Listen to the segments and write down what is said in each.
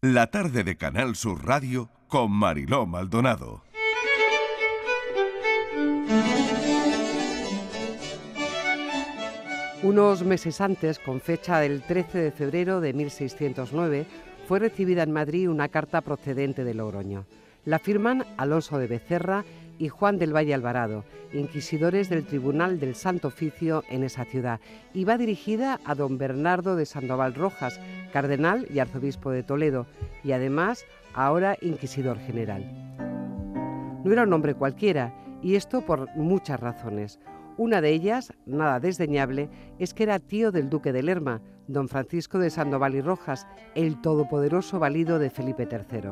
La tarde de Canal Sur Radio con Mariló Maldonado. Unos meses antes, con fecha del 13 de febrero de 1609, fue recibida en Madrid una carta procedente de Logroño. La firman Alonso de Becerra y Juan del Valle Alvarado, inquisidores del Tribunal del Santo Oficio en esa ciudad, y va dirigida a don Bernardo de Sandoval Rojas, cardenal y arzobispo de Toledo, y además ahora inquisidor general. No era un hombre cualquiera, y esto por muchas razones. Una de ellas, nada desdeñable, es que era tío del duque de Lerma, don Francisco de Sandoval y Rojas, el todopoderoso valido de Felipe III.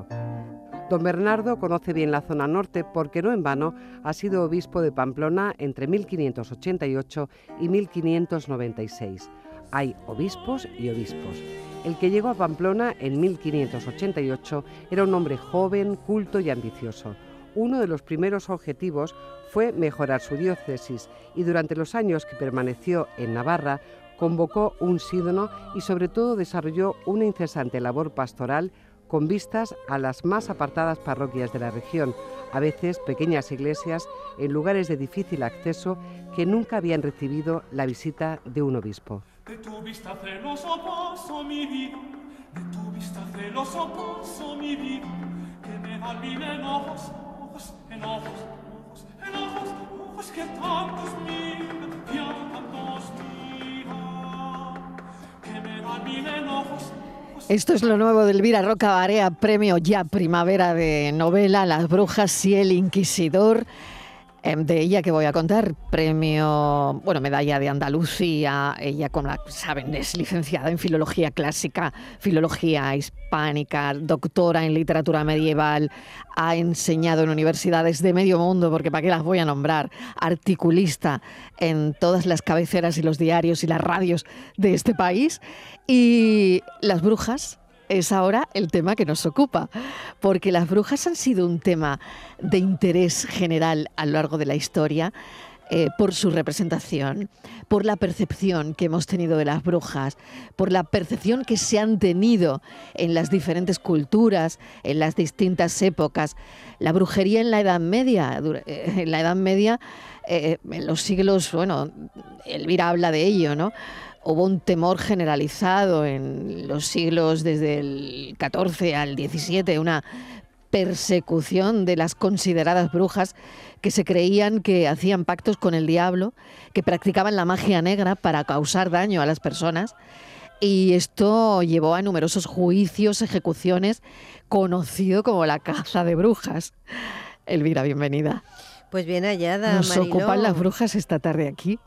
Don Bernardo conoce bien la zona norte porque no en vano ha sido obispo de Pamplona entre 1588 y 1596. Hay obispos y obispos. El que llegó a Pamplona en 1588 era un hombre joven, culto y ambicioso. Uno de los primeros objetivos fue mejorar su diócesis y durante los años que permaneció en Navarra convocó un sínodo y sobre todo desarrolló una incesante labor pastoral con vistas a las más apartadas parroquias de la región, a veces pequeñas iglesias en lugares de difícil acceso que nunca habían recibido la visita de un obispo. De tu vista celoso paso mi vida, de tu vista celoso paso mi vida, que me esto es lo nuevo de Elvira Roca Barea, premio ya primavera de novela Las Brujas y el Inquisidor. Em, de ella que voy a contar, premio, bueno, medalla de Andalucía, ella como saben es licenciada en filología clásica, filología hispánica, doctora en literatura medieval, ha enseñado en universidades de medio mundo, porque para qué las voy a nombrar, articulista en todas las cabeceras y los diarios y las radios de este país, y las brujas, es ahora el tema que nos ocupa, porque las brujas han sido un tema de interés general a lo largo de la historia. Eh, por su representación, por la percepción que hemos tenido de las brujas, por la percepción que se han tenido en las diferentes culturas, en las distintas épocas. La brujería en la Edad Media, eh, en la Edad Media, eh, en los siglos, bueno, Elvira habla de ello, ¿no? Hubo un temor generalizado en los siglos desde el XIV al XVII, una persecución de las consideradas brujas que se creían que hacían pactos con el diablo, que practicaban la magia negra para causar daño a las personas. Y esto llevó a numerosos juicios, ejecuciones, conocido como la caza de brujas. Elvira, bienvenida. Pues bien hallada. Nos ocupan las brujas esta tarde aquí.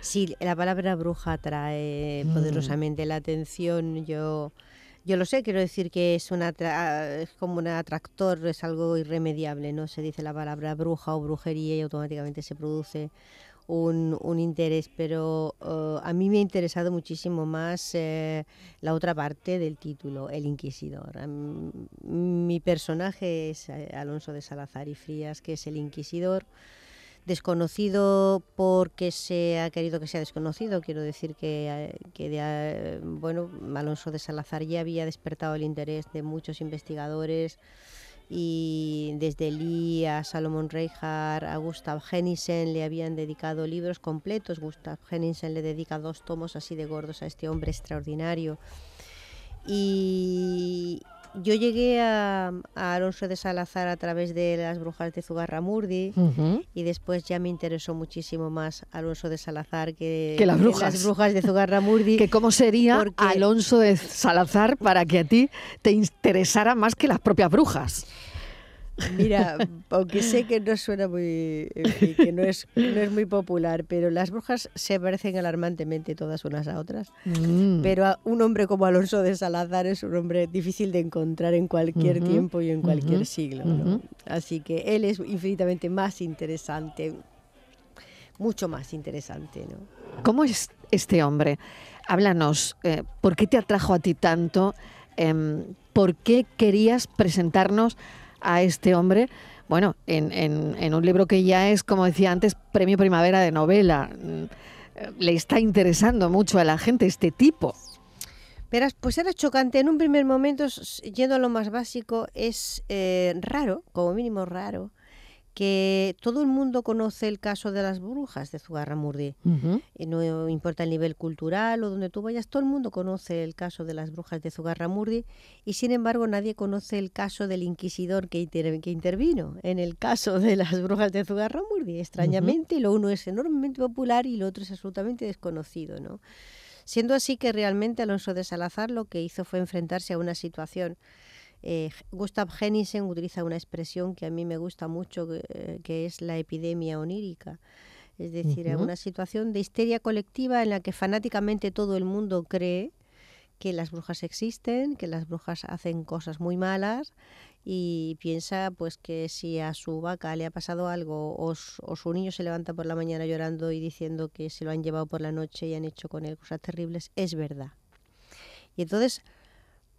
Sí, la palabra bruja atrae mm. poderosamente la atención. Yo, yo lo sé, quiero decir que es, una es como un atractor, es algo irremediable, ¿no? Se dice la palabra bruja o brujería y automáticamente se produce un, un interés, pero uh, a mí me ha interesado muchísimo más eh, la otra parte del título, el inquisidor. mi personaje es eh, Alonso de Salazar y Frías, que es el inquisidor desconocido porque se ha querido que sea desconocido. Quiero decir que, que bueno, Alonso de Salazar ya había despertado el interés de muchos investigadores y desde Lee a Salomon Reinhardt, a Gustav Henningsen le habían dedicado libros completos. Gustav Henningsen le dedica dos tomos así de gordos a este hombre extraordinario. Y, yo llegué a, Alonso de Salazar a través de las brujas de Zugarramurdi y después ya me interesó muchísimo más Alonso de Salazar que, las, brujas. las brujas de Zugarramurdi. que cómo sería Alonso de Salazar para que a ti te interesara más que las propias brujas. Mira, aunque sé que no suena muy, que no es, no es muy popular, pero las brujas se parecen alarmantemente todas unas a otras. Mm. Pero un hombre como Alonso de Salazar es un hombre difícil de encontrar en cualquier tiempo y en cualquier siglo. Así que él es infinitamente más interesante, mucho más interesante. ¿no? ¿Cómo es este hombre? Háblanos, eh, ¿por qué te atrajo a ti tanto? Em, ¿Por qué querías presentarnos a este hombre, bueno, en, en, un libro que ya es, como decía antes, premio primavera de novela. Mm, le está interesando mucho a la gente este tipo. Verás, pues era chocante. En un primer momento, yendo a lo más básico, es eh, raro, como mínimo raro, que todo el mundo conoce el caso de las brujas de Zugarramurdi. y no importa el nivel cultural o donde tú vayas, todo el mundo conoce el caso de las brujas de Zugarramurdi y sin embargo nadie conoce el caso del inquisidor que, que intervino en el caso de las brujas de Zugarramurdi. Extrañamente, lo uno es enormemente popular y lo otro es absolutamente desconocido, ¿no? Siendo así que realmente Alonso de Salazar lo que hizo fue enfrentarse a una situación eh, Gustav Hennisen utiliza una expresión que a mí me gusta mucho, que, eh, es la epidemia onírica. Es decir, una situación de histeria colectiva en la que fanáticamente todo el mundo cree que las brujas existen, que las brujas hacen cosas muy malas y piensa pues que si a su vaca le ha pasado algo o, o, su niño se levanta por la mañana llorando y diciendo que se lo han llevado por la noche y han hecho con él cosas terribles, es verdad. Y entonces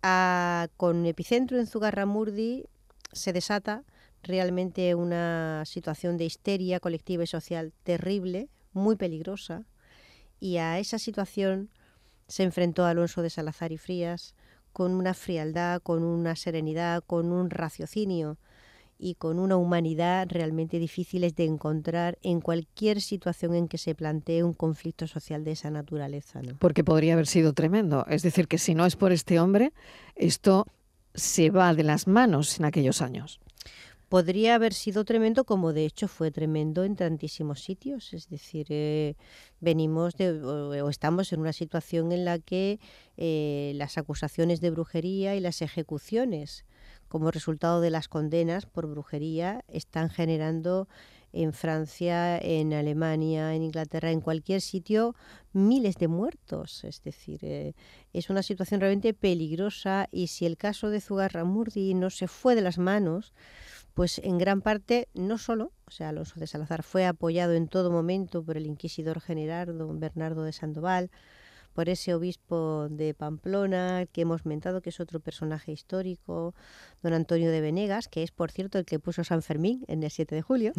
con epicentro en Zugarramurdi se desata realmente una situación de histeria colectiva y social terrible, muy peligrosa, y a esa situación se enfrentó Alonso de Salazar y Frías con una frialdad, con una serenidad, con un raciocinio y con una humanidad realmente difíciles de encontrar en cualquier situación en que se plantee un conflicto social de esa naturaleza. ¿no? Porque podría haber sido tremendo. Es decir, que si no es por este hombre, esto se va de las manos en aquellos años. Podría haber sido tremendo, como de hecho fue tremendo en tantísimos sitios. Es decir, eh, venimos de, o, estamos en una situación en la que eh, las acusaciones de brujería y las ejecuciones como resultado de las condenas por brujería, están generando en Francia, en Alemania, en Inglaterra, en cualquier sitio, miles de muertos. Es decir, eh, es una situación realmente peligrosa y si el caso de Zugarramurdi no se fue de las manos, pues en gran parte no solo, o sea, Alonso de Salazar fue apoyado en todo momento por el inquisidor general don Bernardo de Sandoval, por ese obispo de Pamplona que hemos mentado, que es otro personaje histórico, don Antonio de Venegas, que es, por cierto, el que puso San Fermín en el 7 de julio.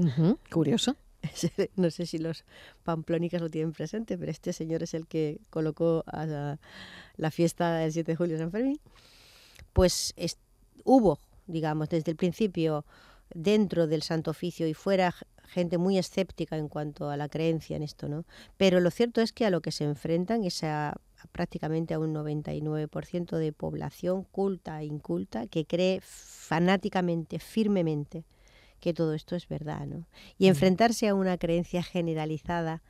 Curioso. no sé si los pamplónicas lo tienen presente, pero este señor es el que colocó a la, fiesta del 7 de julio San Fermín. Pues hubo, digamos, desde el principio dentro del Santo Oficio y fuera gente muy escéptica en cuanto a la creencia en esto, ¿no? Pero lo cierto es que a lo que se enfrentan es a, prácticamente a un 99% de población culta e inculta que cree fanáticamente, firmemente que todo esto es verdad, ¿no? Y enfrentarse a una creencia generalizada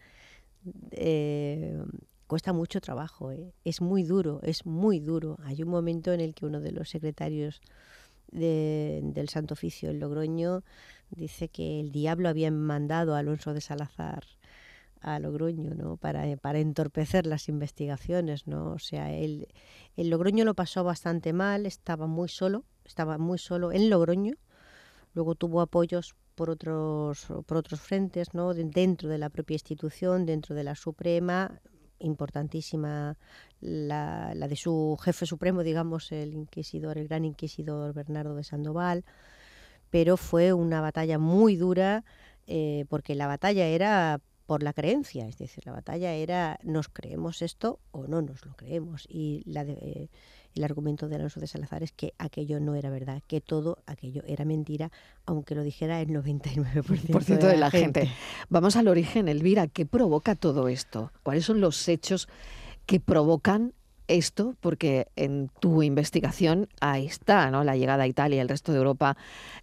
eh, cuesta mucho trabajo, ¿eh? es muy duro, es muy duro. Hay un momento en el que uno de los secretarios del Santo Oficio en Logroño dice que el diablo había mandado a Alonso de Salazar a Logroño, ¿no? Para, para entorpecer las investigaciones, ¿no? O sea, él, el Logroño lo pasó bastante mal, estaba muy solo, estaba muy solo en Logroño, luego tuvo apoyos por otros, por otros frentes, ¿no? Dentro de la propia institución, dentro de la Suprema, importantísima la, la de su jefe supremo, digamos, el inquisidor, el gran inquisidor Bernardo de Sandoval, pero fue una batalla muy dura eh, porque la batalla era por la creencia, es decir, la batalla era nos creemos esto o no nos lo creemos. Y la eh, el argumento de Alonso de Salazar es que aquello no era verdad, que todo aquello era mentira, aunque lo dijera el 99% de, de, la, gente. Vamos al origen, Elvira, ¿qué provoca todo esto? ¿Cuáles son los hechos que provocan esto, porque en tu investigación ahí está, ¿no? La llegada a Italia y el resto de Europa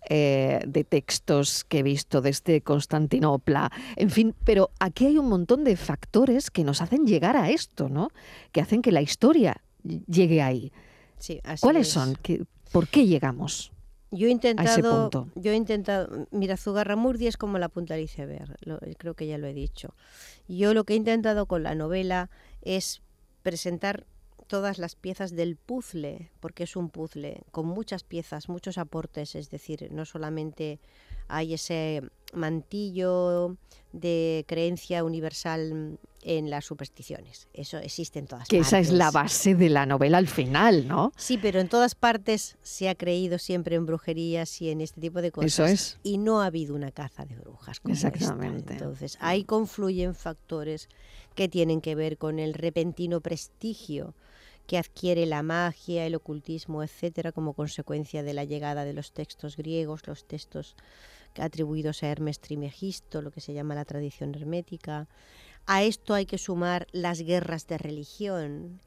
eh, de textos que he visto desde Constantinopla, en fin, pero aquí hay un montón de factores que nos hacen llegar a esto, ¿no? Que hacen que la historia llegue ahí. Sí, ¿Cuáles son? ¿Por qué llegamos? Yo he intentado, yo he intentado, mira, Zugarramurdi es como la punta del iceberg, creo que ya lo he dicho. Yo lo que he intentado con la novela es presentar todas las piezas del puzzle, porque es un puzzle con muchas piezas, muchos aportes, es decir, no solamente hay ese mantillo de creencia universal en las supersticiones. Eso existe en todas que partes. esa es la base de la novela al final, ¿no? Sí, pero en todas partes se ha creído siempre en brujerías y en este tipo de cosas. Eso es. Y no ha habido una caza de brujas. Exactamente. Entonces, ahí confluyen factores que tienen que ver con el repentino prestigio que adquiere la magia, el ocultismo, etcétera, como consecuencia de la llegada de los textos griegos, los textos atribuidos a Hermes Trimegisto, lo que se llama la tradición hermética. A esto hay que sumar las guerras de religión,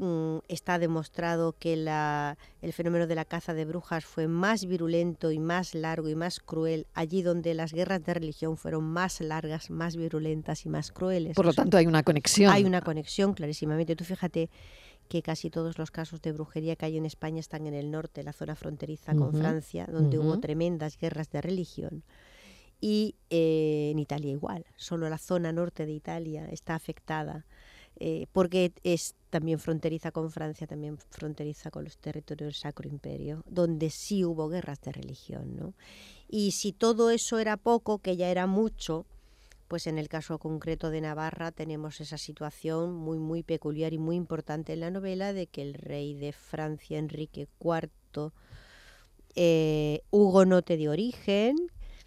Mm, está demostrado que el fenómeno de la caza de brujas fue más virulento y más largo y más cruel allí donde las guerras de religión fueron más largas, más virulentas y más crueles. Por lo tanto, hay una conexión. Hay una conexión, clarísimamente. Tú fíjate que casi todos los casos de brujería que hay en España están en el norte, la zona fronteriza con Francia, donde hubo tremendas guerras de religión. Y eh, en Italia igual, solo la zona norte de Italia está afectada eh, porque es también fronteriza con Francia, también fronteriza con los territorios del Sacro Imperio, donde sí hubo guerras de religión. ¿no? Y si todo eso era poco, que ya era mucho, pues en el caso concreto de Navarra tenemos esa situación muy, muy peculiar y muy importante en la novela de que el rey de Francia, Enrique IV, eh, hugonote de origen,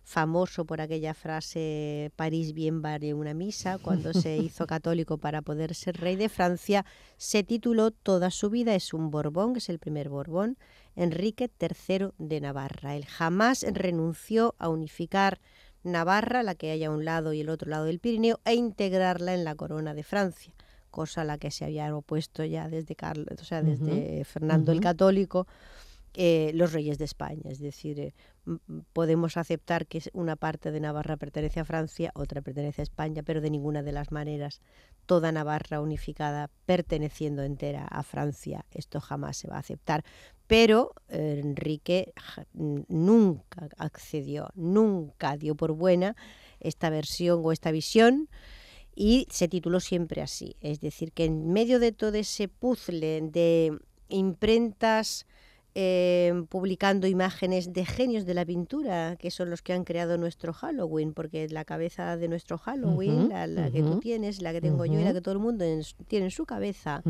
famoso por aquella frase París bien vale una misa, cuando se hizo católico para poder ser rey de Francia, se tituló toda su vida, es un Borbón, que es el primer Borbón, Enrique III de Navarra. Él jamás renunció a unificar Navarra, la que hay a un lado y el otro lado del Pirineo, e integrarla en la corona de Francia, cosa a la que se había opuesto ya desde, Carlos, o sea, desde Fernando el Católico eh, los reyes de España. Es decir, eh, podemos aceptar que una parte de Navarra pertenece a Francia, otra pertenece a España, pero de ninguna de las maneras toda Navarra unificada perteneciendo entera a Francia, esto jamás se va a aceptar. Pero Enrique nunca accedió, nunca dio por buena esta versión o esta visión y se tituló siempre así. Es decir, que en medio de todo ese puzzle de imprentas Em, publicando imágenes de genios de la pintura, que son los que han creado nuestro Halloween, porque la cabeza de nuestro Halloween, la, que tú tienes, la que tengo yo y la que todo el mundo tiene en su cabeza,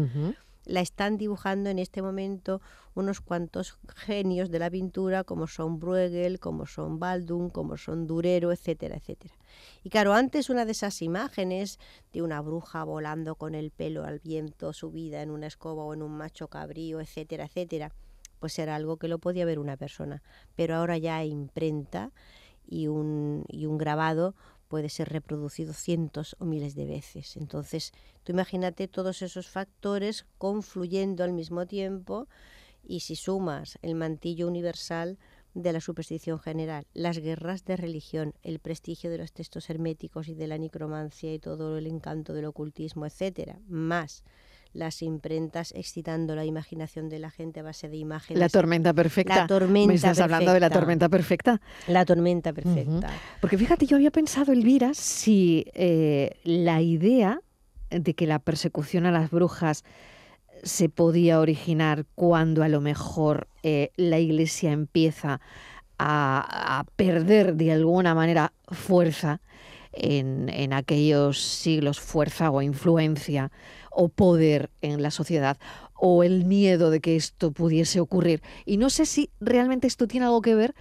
la están dibujando en este momento unos cuantos genios de la pintura, como son Bruegel, como son Baldung, como son Durero, etcétera, etcétera. Y claro, antes una de esas imágenes de una bruja volando con el pelo al viento, subida en una escoba o en un macho cabrío, etcétera, etcétera, pues era algo que lo podía ver una persona. Pero ahora ya imprenta y un, y un grabado puede ser reproducido cientos o miles de veces. Entonces, tú imagínate todos esos factores confluyendo al mismo tiempo y si sumas el mantillo universal de la superstición general, las guerras de religión, el prestigio de los textos herméticos y de la necromancia y todo el encanto del ocultismo, etcétera, más las imprentas excitando la imaginación de la gente a base de imágenes. La tormenta perfecta. La tormenta ¿Me estás hablando de la tormenta perfecta? La tormenta perfecta. Porque fíjate, yo había pensado, Elvira, si eh, la idea de que la persecución a las brujas se podía originar cuando a lo mejor eh, la Iglesia empieza a, perder de alguna manera fuerza en, en aquellos siglos, fuerza o influencia o poder en la sociedad o el miedo de que esto pudiese ocurrir. Y no sé si realmente esto tiene algo que ver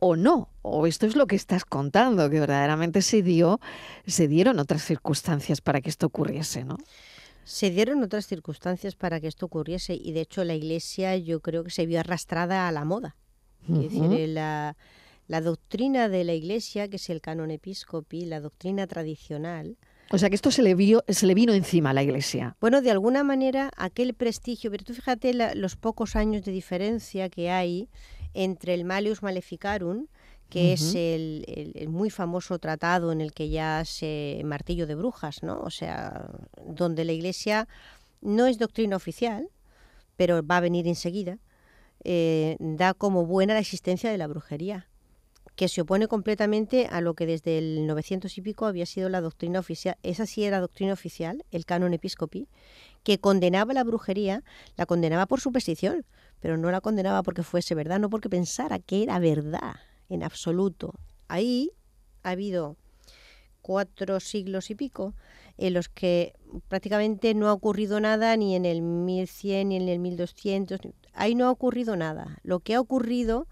o no, o esto es lo que estás contando, que verdaderamente se dio, se dieron otras circunstancias para que esto ocurriese, ¿no? Se dieron otras circunstancias para que esto ocurriese y de hecho la Iglesia yo creo que se vio arrastrada a la moda. Es decir, la, la doctrina de la Iglesia, que es el canon episcopi, la doctrina tradicional, o sea que esto se le, vio, se le vino encima a la Iglesia. Bueno, de alguna manera aquel prestigio, pero tú fíjate los pocos años de diferencia que hay entre el Malius Maleficarum, que es el, muy famoso tratado en el que ya se martillo de brujas, ¿no? O sea, donde la Iglesia no es doctrina oficial, pero va a venir enseguida, eh, da como buena la existencia de la brujería que se opone completamente a lo que desde el 900 y pico había sido la doctrina oficial. Esa sí era doctrina oficial, el canon episcopi, que condenaba la brujería, la condenaba por superstición, pero no la condenaba porque fuese verdad, no porque pensara que era verdad en absoluto. Ahí ha habido cuatro siglos y pico en los que prácticamente no ha ocurrido nada ni en el 1100 ni en el 1200. Ahí no ha ocurrido nada. Lo que ha ocurrido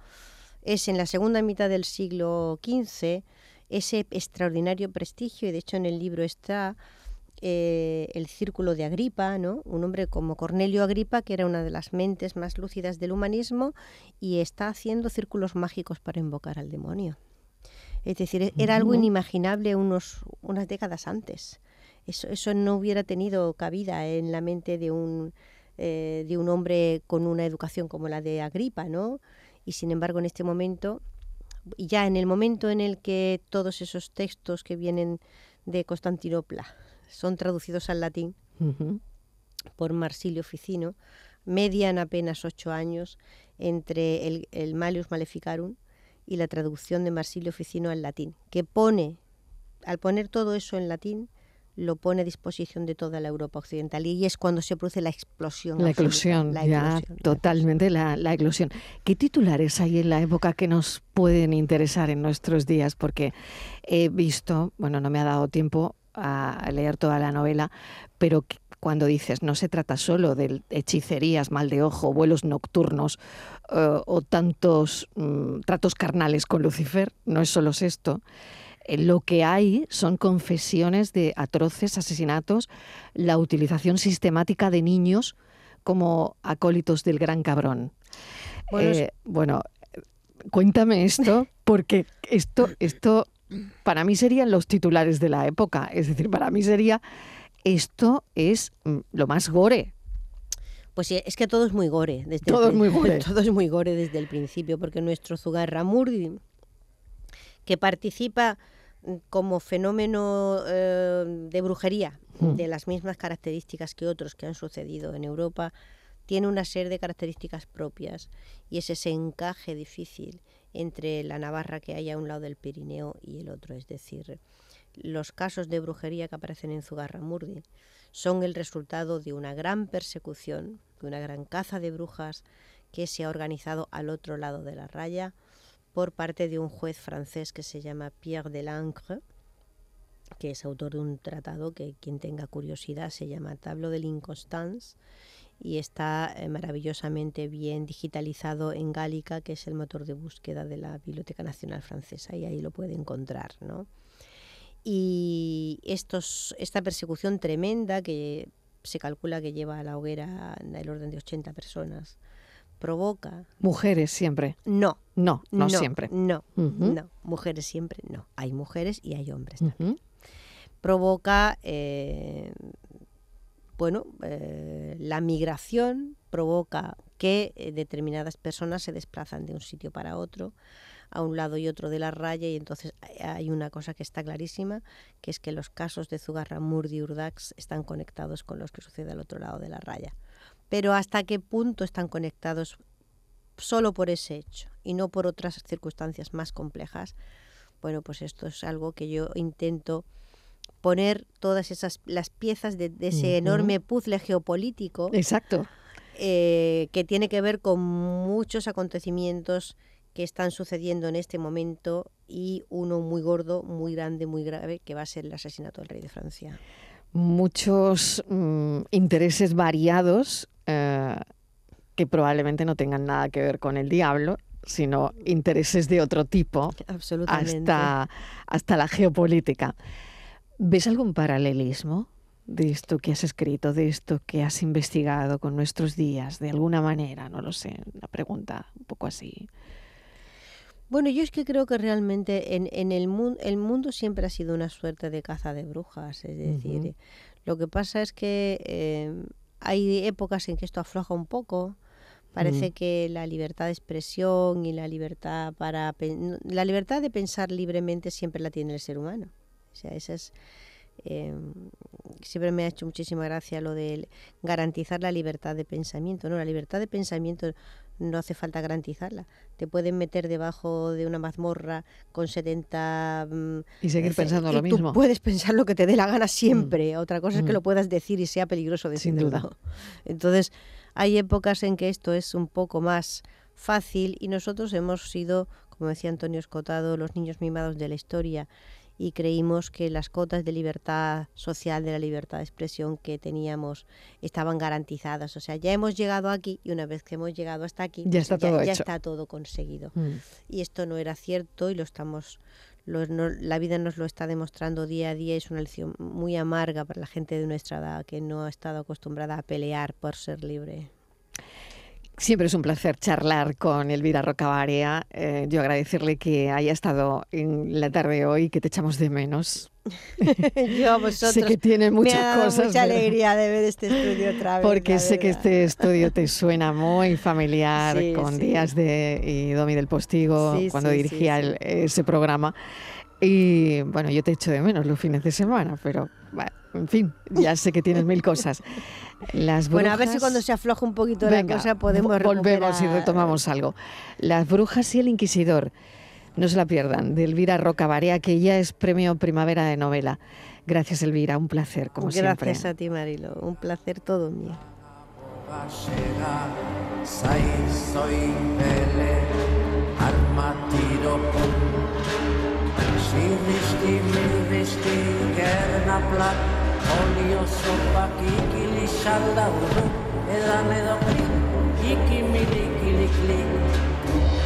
es en la segunda mitad del siglo XV ese extraordinario prestigio, y de hecho en el libro está eh, el círculo de Agripa, ¿no? un hombre como Cornelio Agripa, que era una de las mentes más lúcidas del humanismo y está haciendo círculos mágicos para invocar al demonio. Es decir, e-, era algo inimaginable unos, unas décadas antes. Eso, eso no hubiera tenido cabida en la mente de un, eh, de un hombre con una educación como la de Agripa, ¿no? Y sin embargo, en este momento, ya en el momento en el que todos esos textos que vienen de Constantinopla son traducidos al latín por Marsilio Ficino, median apenas ocho años entre el, el Malius Maleficarum y la traducción de Marsilio Ficino al latín, que pone, al poner todo eso en latín, lo pone a disposición de toda la Europa occidental y es cuando se produce la explosión. La eclosión, ya, totalmente la, la, eclosión. ¿Qué titulares hay en la época que nos pueden interesar en nuestros días? Porque he visto, bueno, no me ha dado tiempo a leer toda la novela, pero cuando dices no se trata solo de hechicerías, mal de ojo, vuelos nocturnos uh, o tantos um, tratos carnales con Lucifer, no es solo esto. Eh, lo que hay son confesiones de atroces asesinatos, la utilización sistemática de niños como acólitos del gran cabrón. Bueno, eh, bueno cuéntame esto, porque esto, esto para mí serían los titulares de la época. Es decir, para mí sería, esto es mm, lo más gore. Pues sí, es que todo es muy gore. Desde todo es muy gore. Todo es muy gore desde el principio, porque nuestro Zugarramurdi, que participa como fenómeno eh, de brujería, hmm. de las mismas características que otros que han sucedido en Europa, tiene una serie de características propias y es ese encaje difícil entre la Navarra que hay a un lado del Pirineo y el otro. Es decir, los casos de brujería que aparecen en Zugarramurdi son el resultado de una gran persecución, de una gran caza de brujas que se ha organizado al otro lado de la raya por parte de un juez francés que se llama Pierre de Lancre, que es autor de un tratado que quien tenga curiosidad se llama Tablo de l'Inconstance y está eh, maravillosamente bien digitalizado en Gálica, que es el motor de búsqueda de la Biblioteca Nacional Francesa, y ahí lo puede encontrar. ¿no? Y esta persecución tremenda, que se calcula que lleva a la hoguera el orden de 80 personas, provoca... Mujeres siempre. No. No, no, siempre. No, no. Mujeres siempre no. Hay mujeres y hay hombres también. Provoca eh, bueno, eh, la migración provoca que eh, determinadas personas se desplazan de un sitio para otro, a un lado y otro de la raya, y entonces hay una cosa que está clarísima, que es que los casos de Zugarramurdi y Urdax están conectados con los que sucede al otro lado de la raya. Pero hasta qué punto están conectados solo por ese hecho y no por otras circunstancias más complejas, bueno, pues esto es algo que yo intento poner todas esas las piezas de, ese enorme puzzle geopolítico. Exacto. Eh, que tiene que ver con muchos acontecimientos que están sucediendo en este momento y uno muy gordo, muy grande, muy grave, que va a ser el asesinato del rey de Francia. Muchos mm, intereses variados eh, que probablemente no tengan nada que ver con el diablo, sino intereses de otro tipo, hasta, hasta la geopolítica. ¿Ves algún paralelismo de esto que has escrito, de esto que has investigado con nuestros días, de alguna manera? No lo sé, una pregunta un poco así. Bueno, yo es que creo que realmente en, en el, mundo el mundo siempre ha sido una suerte de caza de brujas. Es decir, lo que pasa es que eh, hay épocas en que esto afloja un poco. Parece que la libertad de expresión y la libertad para la libertad de pensar libremente siempre la tiene el ser humano. O sea, esa es... Em, siempre me ha hecho muchísima gracia lo de garantizar la libertad de pensamiento. No, la libertad de pensamiento no hace falta garantizarla. Te pueden meter debajo de una mazmorra con 70... Mm, y seguir pensando lo mismo. puedes pensar lo que te dé la gana siempre. Mm. Otra cosa es que mm. lo puedas decir y sea peligroso decirlo. Sin duda. Entonces, hay épocas en que esto es un poco más fácil y nosotros hemos sido, como decía Antonio Escotado, los niños mimados de la historia y creímos que las cotas de libertad social, de la libertad de expresión que teníamos estaban garantizadas. O sea, ya hemos llegado aquí y una vez que hemos llegado hasta aquí, ya está, todo, ya está todo conseguido. Mm. Y esto no era cierto y lo estamos la vida nos lo está demostrando día a día. Es una lección muy amarga para la gente de nuestra edad que no ha estado acostumbrada a pelear por ser libre. Siempre es un placer charlar con Elvira Rocabarea. Eh, yo agradecerle que haya estado en la tarde hoy, que te echamos de menos. yo a vosotros. Sé que tiene muchas me cosas. mucha alegría de ver este estudio otra vez. Porque sé que este estudio te suena muy familiar con Días de y Domi del Postigo, cuando dirigía ese programa. Y bueno, yo te echo de menos los fines de semana, pero en fin, ya sé que tienes mil cosas. Las Bueno, a ver si cuando se afloja un poquito la cosa podemos Volvemos y retomamos algo. Las brujas y el inquisidor. No se la pierdan, de Elvira Roca Barea, que ya es premio Primavera de novela. Gracias, Elvira, un placer, como siempre. Gracias a ti, Marilo, un placer todo mío. Olio zopak ikili salda urdu, edan edo klik, ikimilik, ilik, klik.